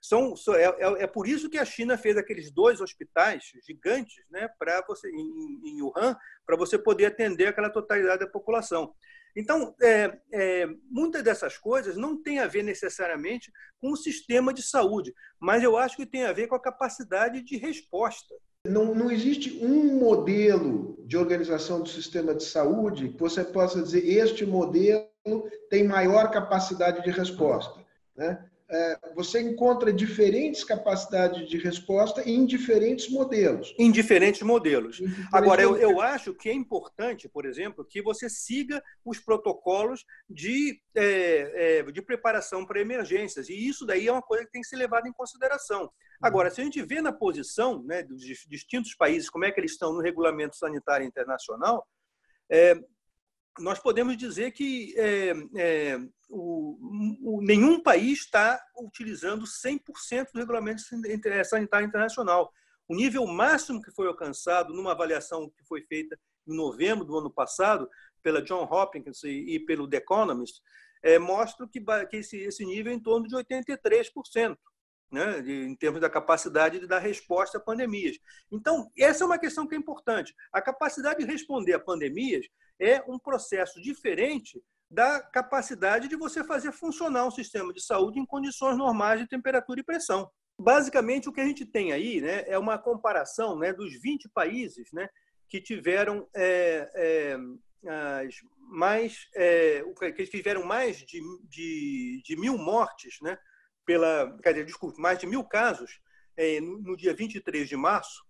são, é, é, é, por isso que a China fez aqueles dois hospitais gigantes né, para você em, em Wuhan, para você poder atender aquela totalidade da população. Então, é, é, muitas dessas coisas não têm a ver necessariamente com o sistema de saúde, mas eu acho que tem a ver com a capacidade de resposta. Não, não existe um modelo de organização do sistema de saúde que você possa dizer este modelo tem maior capacidade de resposta. Né? É, você encontra diferentes capacidades de resposta em diferentes modelos. Em diferentes modelos. Em diferentes Agora, eu, eu, acho que é importante, por exemplo, que você siga os protocolos de, é, é, de preparação para emergências. E isso daí é uma coisa que tem que ser levada em consideração. Agora, se a gente vê na posição né, dos distintos países, como é que eles estão no regulamento sanitário internacional, é, nós podemos dizer que é, é, o, o, nenhum país está utilizando 100% do regulamento sanitário internacional. O nível máximo que foi alcançado numa avaliação que foi feita em novembro do ano passado pela John Hopkins e, e pelo The Economist é, mostra que, que esse, esse nível é em torno de 83%. Né, em termos da capacidade de dar resposta a pandemias. Então, essa é uma questão que é importante. A capacidade de responder a pandemias é um processo diferente da capacidade de você fazer funcionar um sistema de saúde em condições normais de temperatura e pressão. Basicamente, o que a gente tem aí né, é uma comparação né, dos 20 países né, que tiveram é, é, as mais é, que tiveram mais de, de, de, mil mortes, né, pela, quer dizer, desculpe, mais de mil casos é, no, no dia 23 de março,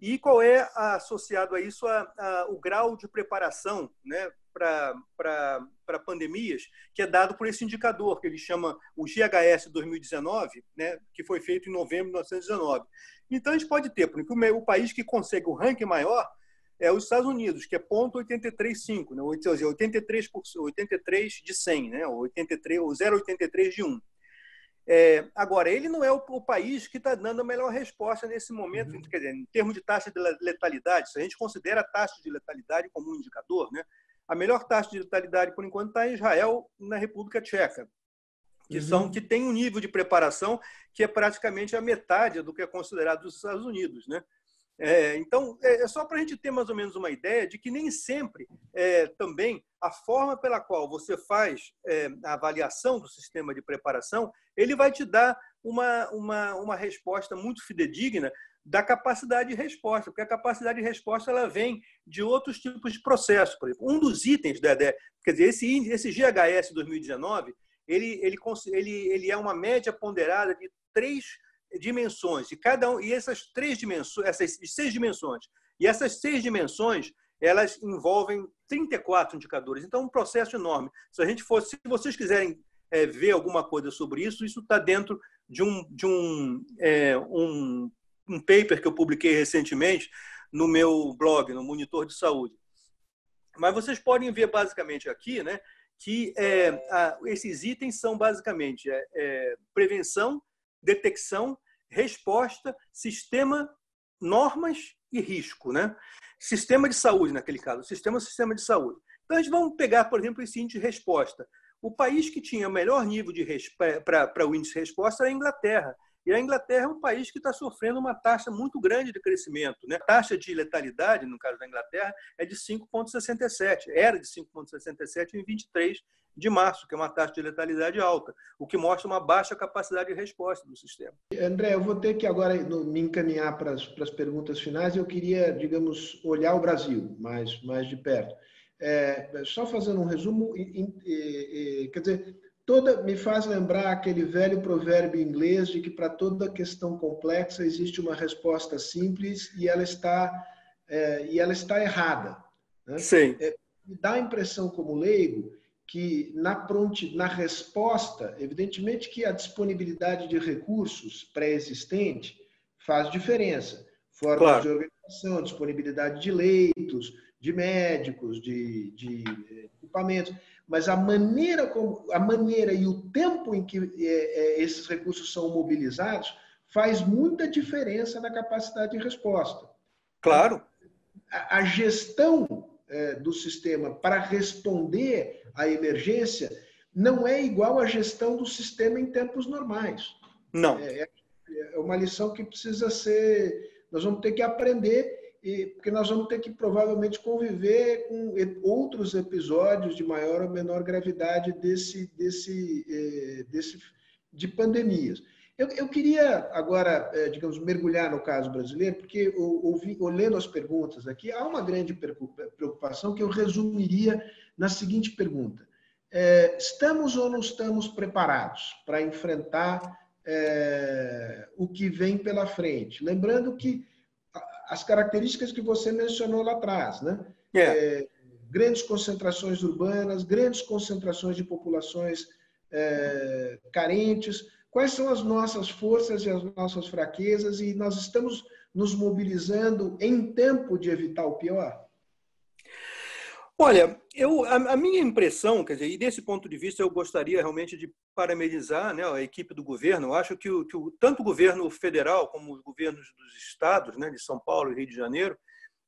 e qual é associado a isso a, a, o grau de preparação né, para pandemias, que é dado por esse indicador, que ele chama o GHS 2019, né, que foi feito em novembro de 1919. Então, a gente pode ter, porque o país que consegue o ranking maior é os Estados Unidos, que é ponto 83,5, né, 83, 83 de 100, né, 83, ou 0,83 de 1. É, agora, ele não é o, o país que está dando a melhor resposta nesse momento, uhum. quer dizer, em termos de taxa de letalidade, se a gente considera a taxa de letalidade como um indicador, né, a melhor taxa de letalidade, por enquanto, está em Israel na República Tcheca, que, uhum. são, que tem um nível de preparação que é praticamente a metade do que é considerado dos Estados Unidos. Né? É, então, é, é só para a gente ter mais ou menos uma ideia de que nem sempre é, também a forma pela qual você faz é, a avaliação do sistema de preparação, ele vai te dar uma, uma, uma resposta muito fidedigna da capacidade de resposta, porque a capacidade de resposta ela vem de outros tipos de processos. Por exemplo, um dos itens da quer dizer, esse, esse GHS 2019, ele, ele, ele, ele é uma média ponderada de três dimensões e cada um e essas três dimensões, essas seis dimensões e essas seis dimensões elas envolvem 34 indicadores. Então, é um processo enorme. Se a gente fosse, se vocês quiserem é, ver alguma coisa sobre isso, isso está dentro de um de um, é, um um paper que eu publiquei recentemente no meu blog, no Monitor de Saúde. Mas vocês podem ver basicamente aqui, né, que é, a, esses itens são basicamente é, é, prevenção, detecção, resposta, sistema, normas e risco, né? Sistema de saúde, naquele caso, sistema sistema de saúde. Então, a gente vamos pegar, por exemplo, esse índice de resposta. o país que tinha o melhor nível de para o índice de resposta era a Inglaterra. E a Inglaterra é um país que está sofrendo uma taxa muito grande de crescimento. Né? A taxa de letalidade, no caso da Inglaterra, é de 5,67. Era de 5,67 em 23 de março, que é uma taxa de letalidade alta, o que mostra uma baixa capacidade de resposta do sistema. André, eu vou ter que agora me encaminhar para as, para as perguntas finais. Eu queria, digamos, olhar o Brasil mais, mais de perto. É, só fazendo um resumo, quer dizer, toda me faz lembrar aquele velho provérbio inglês de que para toda questão complexa existe uma resposta simples e ela está é, e ela está errada. Né? Sim. É, me dá a impressão como leigo que na pronti, na resposta, evidentemente que a disponibilidade de recursos pré-existente faz diferença. Formas claro. de organização, disponibilidade de leitos, de médicos, de, de equipamentos mas a maneira como a maneira e o tempo em que é, é, esses recursos são mobilizados faz muita diferença na capacidade de resposta. Claro. A, a gestão é, do sistema para responder à emergência não é igual à gestão do sistema em tempos normais. Não. É, é uma lição que precisa ser. Nós vamos ter que aprender e, porque nós vamos ter que provavelmente conviver com outros episódios de maior ou menor gravidade desse, desse, eh, desse de pandemias. Eu, eu queria agora, eh, digamos, mergulhar no caso brasileiro, porque ouvi, olhando as perguntas aqui, há uma grande preocupação que eu resumiria na seguinte pergunta: é, estamos ou não estamos preparados para enfrentar o que vem pela frente? Lembrando que as características que você mencionou lá atrás, né? É. É, grandes concentrações urbanas, grandes concentrações de populações é, carentes. Quais são as nossas forças e as nossas fraquezas? E nós estamos nos mobilizando em tempo de evitar o pior? Olha, eu, a, a, minha impressão, quer dizer, e desse ponto de vista eu gostaria realmente de parabenizar né, a equipe do governo. Eu acho que, o, que o, tanto o governo federal como os governos dos estados, né, de São Paulo e Rio de Janeiro,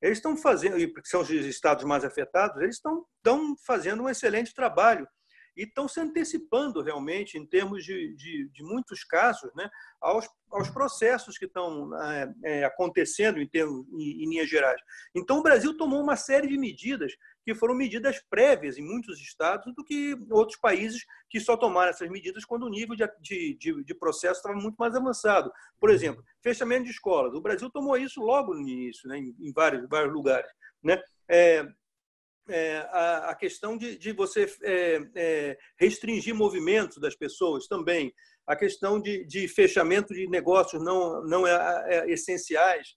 eles estão fazendo, e são os estados mais afetados, eles estão, estão fazendo um excelente trabalho e estão se antecipando realmente, em termos de, de, de muitos casos, né, aos, aos processos que estão é, é, acontecendo em, termos, em, em linhas gerais. Então, o Brasil tomou uma série de medidas que foram medidas prévias em muitos estados do que outros países que só tomaram essas medidas quando o nível de, de, de processo estava muito mais avançado. Por exemplo, fechamento de escolas. O Brasil tomou isso logo no início, né, em, em vários, vários lugares. Né? É, é, a, a, questão de, de você é, é, restringir movimentos das pessoas também, a questão de, de fechamento de negócios não, não é, é essenciais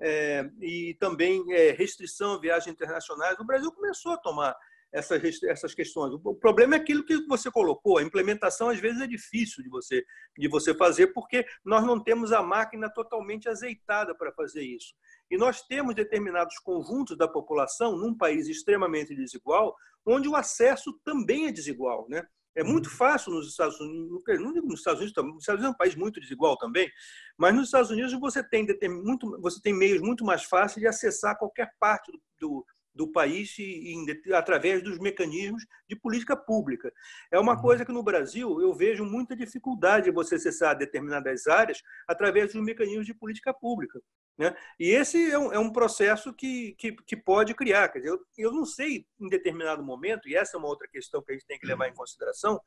é, e também é, restrição a viagens internacionais. O Brasil começou a tomar essas, essas questões. O problema é aquilo que você colocou, a implementação às vezes é difícil de você, de você fazer, porque nós não temos a máquina totalmente azeitada para fazer isso. E nós temos determinados conjuntos da população num país extremamente desigual, onde o acesso também é desigual. Né? É muito uhum. fácil nos Estados Unidos, não digo nos Estados Unidos, nos Estados Unidos é um país muito desigual também, mas nos Estados Unidos você tem, muito, você tem meios muito mais fáceis de acessar qualquer parte do, do do país e, através dos mecanismos de política pública. É uma uhum. coisa que no Brasil eu vejo muita dificuldade de você acessar determinadas áreas através dos mecanismos de política pública. Né? E esse é um, é um processo que, que, que, pode criar. Quer dizer, eu, eu não sei em determinado momento, e essa é uma outra questão que a gente tem que levar em consideração,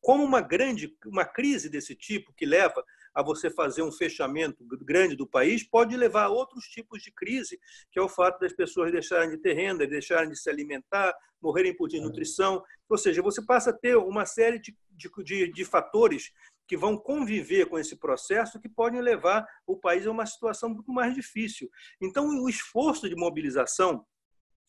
como uma grande uma crise desse tipo que leva a você fazer um fechamento grande do país pode levar a outros tipos de crise, que é o fato das pessoas deixarem de ter renda, deixarem de se alimentar, morrerem por desnutrição. Ou seja, você passa a ter uma série de, de, de fatores que vão conviver com esse processo que podem levar o país a uma situação muito mais difícil. Então, o esforço de mobilização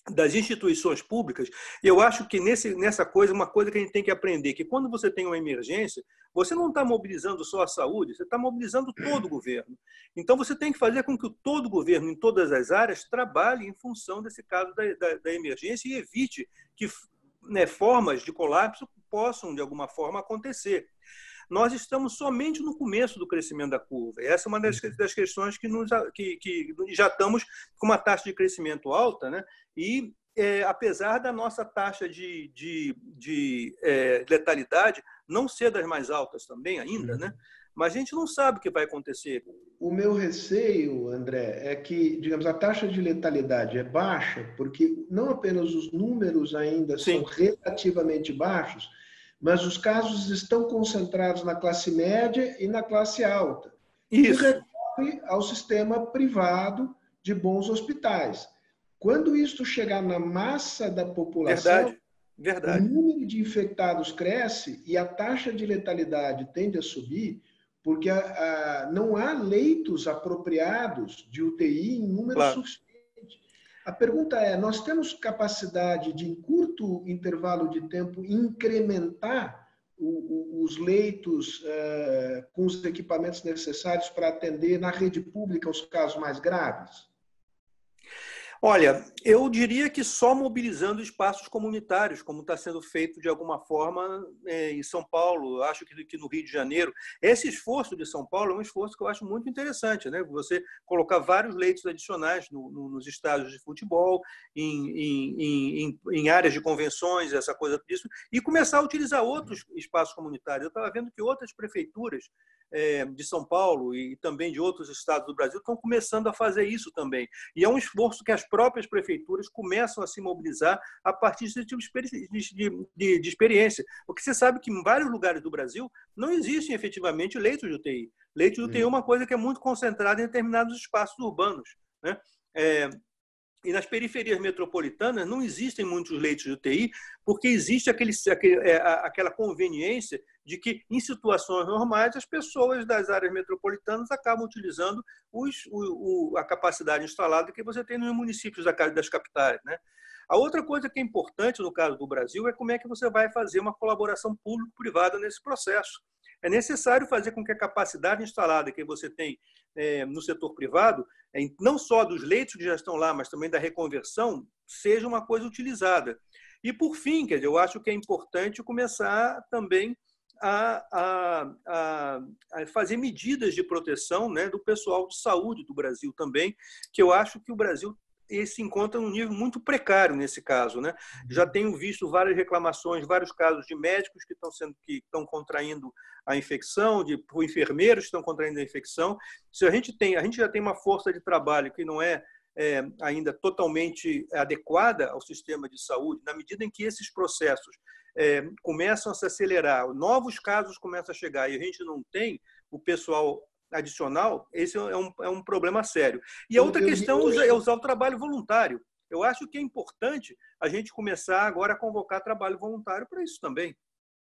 das instituições públicas, eu acho que nesse, nessa coisa, uma coisa que a gente tem que aprender, que quando você tem uma emergência, você não está mobilizando só a saúde, você está mobilizando todo o governo. Então, você tem que fazer com que todo o governo, em todas as áreas, trabalhe em função desse caso da, da, da emergência e evite que né, formas de colapso possam, de alguma forma, acontecer nós estamos somente no começo do crescimento da curva. essa é uma das, uhum. das questões que, nos, que, que, já estamos com uma taxa de crescimento alta, né? e é, apesar da nossa taxa de, de, de é, letalidade não ser das mais altas também ainda, né? Mas a gente não sabe o que vai acontecer. O meu receio, André, é que, digamos, a taxa de letalidade é baixa, porque não apenas os números ainda Sim. são relativamente baixos, mas os casos estão concentrados na classe média e na classe alta. Isso. E recorre ao sistema privado de bons hospitais. Quando isso chegar na massa da população, verdade, verdade. o número de infectados cresce e a taxa de letalidade tende a subir, porque a, a, não há leitos apropriados de UTI em número claro. suficiente. A pergunta é: nós temos capacidade de, em curto intervalo de tempo, incrementar o, o, os leitos uh, com os equipamentos necessários para atender na rede pública os casos mais graves? Olha, eu diria que só mobilizando espaços comunitários, como está sendo feito de alguma forma é, em São Paulo, acho que no Rio de Janeiro. Esse esforço de São Paulo é um esforço que eu acho muito interessante, né? Você colocar vários leitos adicionais no, no, nos estádios de futebol, em, em, em, em, áreas de convenções, essa coisa disso, e começar a utilizar outros espaços comunitários. Eu estava vendo que outras prefeituras é, de São Paulo e também de outros estados do Brasil estão começando a fazer isso também. E é um esforço que as próprias prefeituras começam a se mobilizar a partir desse tipo de, de, de experiência. Porque você sabe que em vários lugares do Brasil não existem efetivamente leitos de UTI. Leitos de UTI é uma coisa que é muito concentrada em determinados espaços urbanos. Né? É, e nas periferias metropolitanas não existem muitos leitos de UTI, porque existe aquele, é, aquela conveniência de que, em situações normais, as pessoas das áreas metropolitanas acabam utilizando os, o, a capacidade instalada que você tem nos municípios das capitais. Né? A outra coisa que é importante no caso do Brasil é como é que você vai fazer uma colaboração público-privada nesse processo. É necessário fazer com que a capacidade instalada que você tem é, no setor privado, é, não só dos leitos que já estão lá, mas também da reconversão, seja uma coisa utilizada. E, por fim, quer dizer, eu acho que é importante começar também a, a, a, fazer medidas de proteção né, do pessoal de saúde do Brasil também, que eu acho que o Brasil se encontra num nível muito precário nesse caso. Né? Já tenho visto várias reclamações, vários casos de médicos que estão sendo que estão contraindo a infecção, de enfermeiros que estão contraindo a infecção. Se a gente tem, a gente já tem uma força de trabalho que não é é, ainda totalmente adequada ao sistema de saúde, na medida em que esses processos é, começam a se acelerar, novos casos começam a chegar e a gente não tem o pessoal adicional, esse é um, é um problema sério. E a outra questão é usar o trabalho voluntário. Eu acho que é importante a gente começar agora a convocar trabalho voluntário para isso também.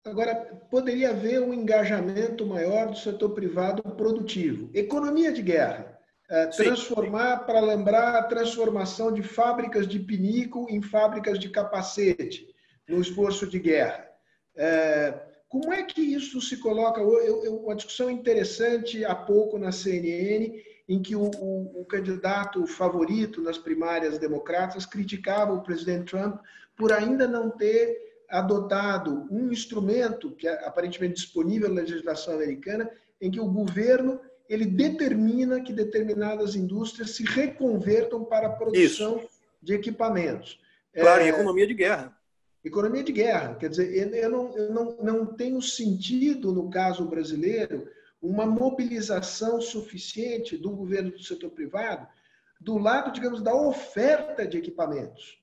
Agora, poderia haver um engajamento maior do setor privado produtivo. Economia de guerra. É, transformar, para lembrar a transformação de fábricas de pinico em fábricas de capacete no esforço de guerra. É, como é que isso se coloca? Eu, eu, uma discussão interessante há pouco na CNN, em que o, o, o, candidato favorito nas primárias democratas criticava o presidente Trump por ainda não ter adotado um instrumento que é aparentemente disponível na legislação americana, em que o governo ele determina que determinadas indústrias se reconvertam para a produção Isso. de equipamentos. Claro, é, em economia de guerra. Economia de guerra. Quer dizer, eu não, eu não, não tenho sentido, no caso brasileiro, uma mobilização suficiente do governo do setor privado do lado, digamos, da oferta de equipamentos.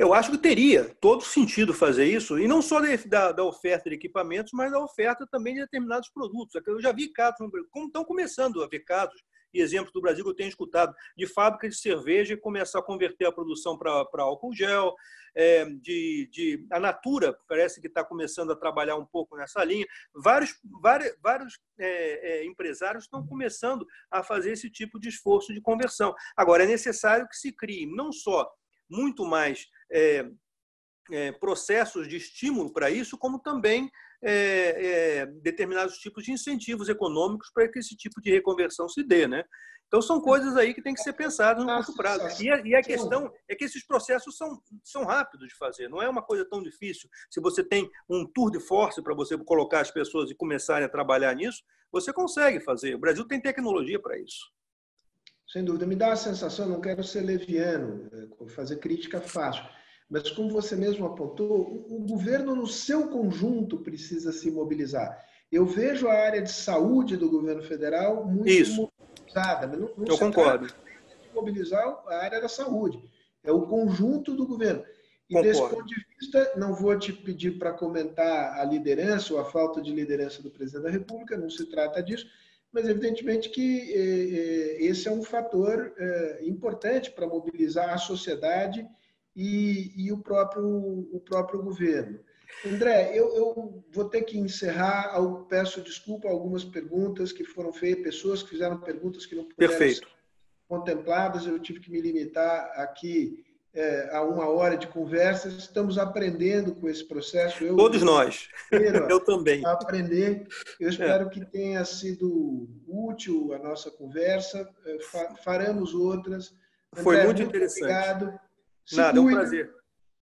Eu acho que teria todo sentido fazer isso, e não só da, da, oferta de equipamentos, mas da oferta também de determinados produtos. Eu já vi casos, como estão começando a ver casos e exemplos do Brasil que eu tenho escutado, de fábrica de cerveja começar a converter a produção para álcool gel, é, de, de, a Natura parece que está começando a trabalhar um pouco nessa linha. Vários, vários, vários é, é, empresários estão começando a fazer esse tipo de esforço de conversão. Agora, é necessário que se crie não só muito mais é, é, processos de estímulo para isso, como também é, é, determinados tipos de incentivos econômicos para que esse tipo de reconversão se dê. Né? Então, são coisas aí que têm que ser pensadas no curto prazo. E a, e a, questão é que esses processos são, são rápidos de fazer, não é uma coisa tão difícil. Se você tem um tour de force para você colocar as pessoas e começarem a trabalhar nisso, você consegue fazer. O Brasil tem tecnologia para isso. sem dúvida. Me dá a sensação, não quero ser leviano, é, fazer crítica fácil, mas como você mesmo apontou, o governo no seu conjunto precisa se mobilizar. Eu vejo a área de saúde do governo federal muito Isso. mobilizada. Mas não, não Eu concordo. Mobilizar a área da saúde. É o conjunto do governo. E concordo. desse ponto de vista, não vou te pedir para comentar a liderança ou a falta de liderança do presidente da República, não se trata disso, mas evidentemente que eh, eh, esse é um fator eh, importante para mobilizar a sociedade e, e, o, próprio, o próprio governo. André, eu, eu, vou ter que encerrar. Peço desculpa a algumas perguntas que foram feitas, pessoas que fizeram perguntas que não puderam Perfeito. ser contempladas. Eu tive que me limitar aqui é, a uma hora de conversa. Estamos aprendendo com esse processo. Eu, Todos nós. eu também. Aprender. Eu espero é. que tenha sido útil a nossa conversa. É, faremos outras. Foi André, muito, muito interessante. Obrigado. Se Nada, é um prazer.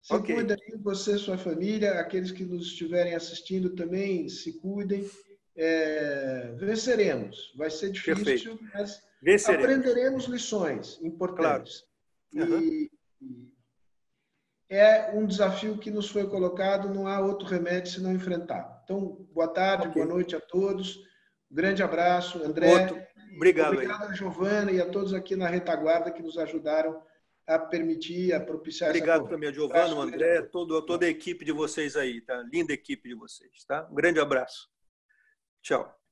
Se okay. cuida aí, você, sua família, aqueles que nos estiverem assistindo também, se cuidem. É, venceremos. Vai ser difícil, Perfeito. mas venceremos. aprenderemos lições importantes. Claro. Uhum. E, é um desafio que nos foi colocado, não há outro remédio se não enfrentar. Então, boa tarde, okay. boa noite a todos. Um grande abraço, André. Outro. Obrigado. Obrigado a Giovana e a todos aqui na retaguarda que nos ajudaram a permitir, a propiciar Obrigado também a Giovana, o André, todo, toda a equipe de vocês aí, tá? Linda equipe de vocês, tá? Um grande abraço. Tchau.